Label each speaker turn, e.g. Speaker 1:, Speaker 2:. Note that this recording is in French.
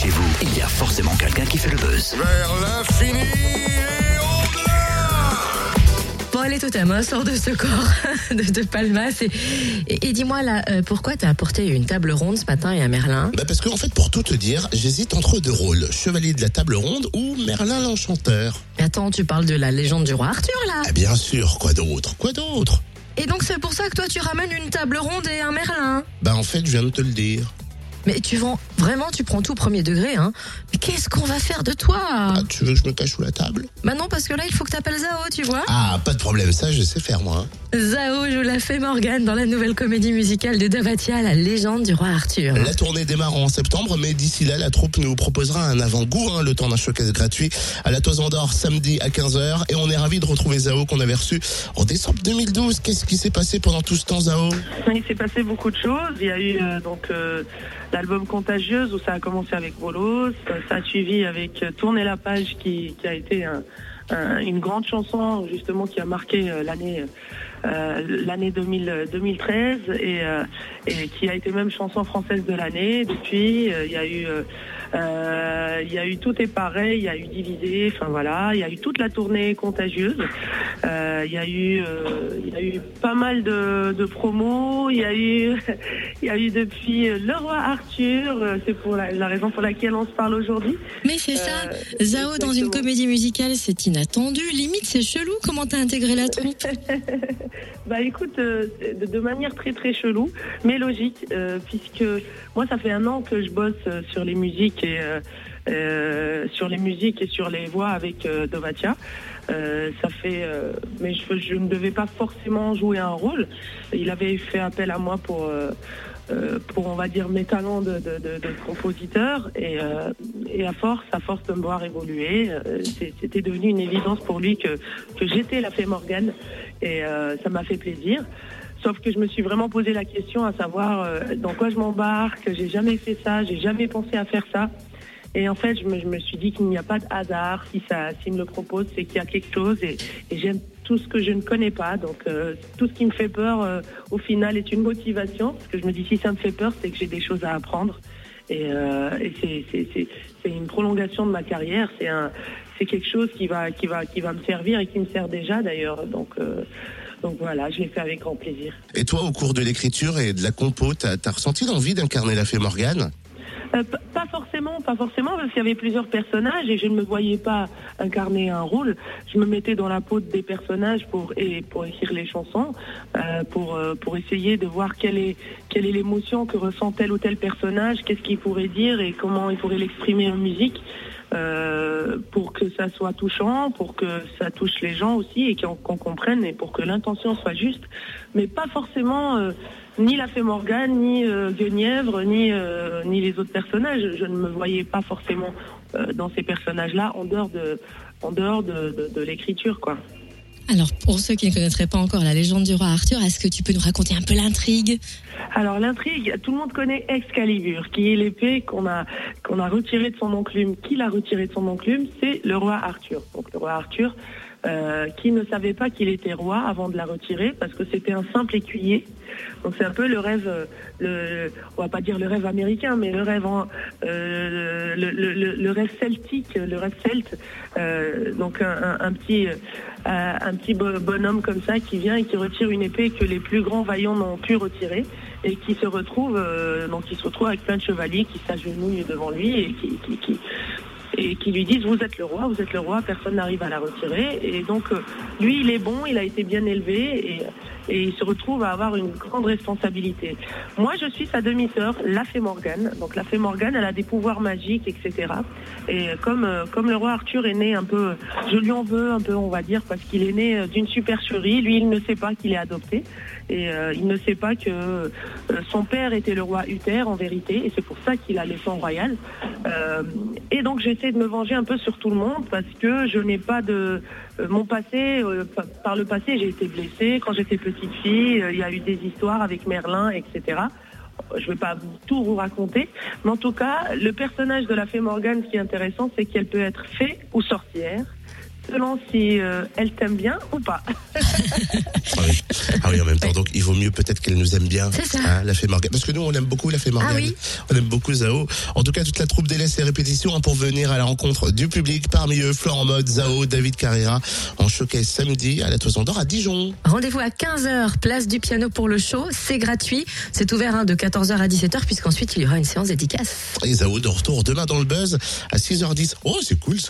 Speaker 1: chez vous, il y a forcément quelqu'un qui fait le buzz.
Speaker 2: Vers l'infini et au-delà
Speaker 3: Bon, allez, Totem, sors de ce corps de, de Palmas. Et, et- et dis-moi, là, euh, pourquoi t'as apporté une table ronde ce matin et un Merlin?
Speaker 4: Bah parce qu'en fait, pour tout te dire, j'hésite entre deux rôles. Chevalier de la table ronde ou Merlin l'Enchanteur.
Speaker 3: Mais Attends, tu parles de la légende du roi Arthur, là
Speaker 4: Ah bien sûr, quoi d'autre Quoi d'autre?
Speaker 3: Et donc, c'est pour ça que toi, tu ramènes une table ronde et un Merlin?
Speaker 4: Bah en fait, je viens de te le dire.
Speaker 3: Mais tu vends, vraiment, tu prends tout au premier degré, hein Mais qu'est-ce qu'on va faire de toi?
Speaker 4: Ah, tu veux que je me cache sous la table?
Speaker 3: Bah non, parce que là, il faut que t'appelles Zao, tu vois
Speaker 4: Ah, pas de problème, ça je sais faire moi. hein.
Speaker 3: Zao joue la fée Morgane dans la nouvelle comédie musicale de Davatia, La légende du roi Arthur.
Speaker 4: La tournée démarre en septembre, mais d'ici là, la troupe nous proposera un avant-goût, hein, le temps d'un showcase gratuit à la Toison d'Or samedi à 15h. Et on est ravis de retrouver Zao qu'on avait reçu en décembre 2012. Qu'est-ce qui s'est passé pendant tout ce temps, Zao?
Speaker 5: Il s'est passé beaucoup de choses. Il y a eu euh, donc euh, l'album Contagieuse où ça a commencé avec Volos. Ça, a suivi avec euh, Tourner la page qui, qui a été un- un- une grande chanson justement qui a marqué euh, l'année euh, l'année 2000, 2013 et, euh, et qui a été même chanson française de l'année. Depuis, euh, il y a eu euh, euh, il y a eu tout est pareil, il y a eu divisé, enfin voilà, il y a eu toute la tournée contagieuse. Euh, il y a eu euh, il y a eu pas mal de, de promos, il y a eu il y a eu depuis euh, le roi Arthur, euh, c'est pour la, la raison pour laquelle on se parle aujourd'hui.
Speaker 3: Mais c'est ça,
Speaker 5: Euh,
Speaker 3: Zao dans une comédie musicale, c'est inattendu. Limite, c'est chelou. Comment t'as intégré la troupe
Speaker 5: Bah écoute, euh, de, de manière très très chelou, mais logique, euh, puisque moi ça fait un an que je bosse euh, sur les musiques euh, euh, sur les musiques et sur les voix avec euh, Dovatia. Ça fait, mais je, ne devais pas forcément jouer un rôle. Il avait fait appel à moi pour. pour on va dire mes talents de, compositeur et, à force à force de me voir évoluer c'était devenu une évidence pour lui que, que j'étais la fée Morgane et ça m'a fait plaisir sauf que je me suis vraiment posé la question à savoir euh, dans quoi je m'embarque j'ai jamais fait ça j'ai jamais pensé à faire ça. Et en fait je me, suis dit qu'il n'y a pas de hasard. Si ça s'il me le propose c'est qu'il y a quelque chose et, j'aime tout ce que je ne connais pas. Donc euh, tout ce qui me fait peur euh, au final est une motivation. Parce que je me dis si ça me fait peur c'est que j'ai des choses à apprendre. Et, et c'est- une prolongation de ma carrière. C'est quelque chose qui va qui va qui va me servir et qui me sert déjà d'ailleurs. Donc donc voilà je l'ai fait avec grand plaisir
Speaker 4: Et toi, au cours de l'écriture et de la compo, t'as as ressenti l'envie d'incarner la fée Morgane?
Speaker 5: Euh, pas forcément, pas forcément, parce qu'il y avait plusieurs personnages et je ne me voyais pas incarner un rôle. Je me mettais dans la peau des personnages pour et pour écrire les chansons, euh, pour euh, pour essayer de voir quelle est quelle est l'émotion que ressent tel ou tel personnage, qu'est-ce qu'il pourrait dire et comment il pourrait l'exprimer en musique. euh, pour que ça soit touchant, pour que ça touche les gens aussi et qu'on comprenne et pour que l'intention soit juste, mais pas forcément euh, ni la fée Morgane, ni euh, Guenièvre, ni, ni les autres personnages. Je ne me voyais pas forcément dans ces personnages-là en dehors de, de l'écriture, quoi.
Speaker 3: Alors, pour ceux qui ne connaîtraient pas encore la légende du roi Arthur, est-ce que tu peux nous raconter un peu l'intrigue?
Speaker 5: Alors l'intrigue, tout le monde connaît Excalibur, qui est l'épée qu'on a qu'on a retirée de son enclume. Qui l'a retirée de son enclume C'est le roi Arthur. Donc le roi Arthur, euh, qui ne savait pas qu'il était roi avant de la retirer, parce que c'était un simple écuyer. Donc c'est un peu le rêve, euh, le, on va pas dire le rêve américain, mais le rêve, en- euh, le, rêve celtique, le rêve celte. Donc un, petit, un petit bo- bonhomme comme ça qui vient et qui retire une épée que les plus grands vaillants n'ont pu retirer et qui se retrouve, donc il se retrouve avec plein de chevaliers qui s'agenouillent devant lui et qui- et qui lui disent vous êtes le roi, vous êtes le roi, personne n'arrive à la retirer. Et donc euh, lui, il est bon, il a été bien élevé et, et il se retrouve à avoir une grande responsabilité. Moi, je suis sa demi-sœur, la fée Morgane. Donc la fée Morgane, elle a des pouvoirs magiques, etc. Et comme euh, comme le roi Arthur est né un peu, je lui en veux un peu, on va dire, parce qu'il est né euh, d'une supercherie. Lui, il ne sait pas qu'il est adopté et euh, il ne sait pas que son père était le roi Uther en vérité, et c'est pour ça qu'il a les sangs royales. Euh, et donc j'essaie de me venger un peu sur tout le monde parce que je n'ai pas de mon passé. euh, pa- par le passé, j'ai été blessée quand j'étais petite fille. euh, Il y a eu des histoires avec Merlin, etc. Je ne vais pas tout vous raconter, mais en tout cas, le personnage de la fée Morgane, ce qui est intéressant, c'est qu'elle peut être fée ou sorcière, selon si euh, elle t'aime bien ou pas.
Speaker 4: Ah oui. Ah oui, en même temps, donc il vaut mieux peut-être qu'elle nous aime bien.
Speaker 3: C'est ça.
Speaker 4: hein, la fée Morgane. Parce que nous, on aime beaucoup la fée Morgane.
Speaker 3: Ah oui.
Speaker 4: On aime beaucoup Zao. En tout cas, toute la troupe délaisse ses répétitions hein, pour venir à la rencontre du public. Parmi eux, Florent Mode, Zao, David Carrera, en showcase samedi à la Toison d'Or à Dijon.
Speaker 3: Rendez-vous à 15h, place du piano pour le show. C'est gratuit. C'est ouvert hein, de 14h à 17h, puisqu'ensuite il y aura une séance dédicace.
Speaker 4: Et Zao de retour demain dans le buzz à 6h10. Oh, c'est cool ça.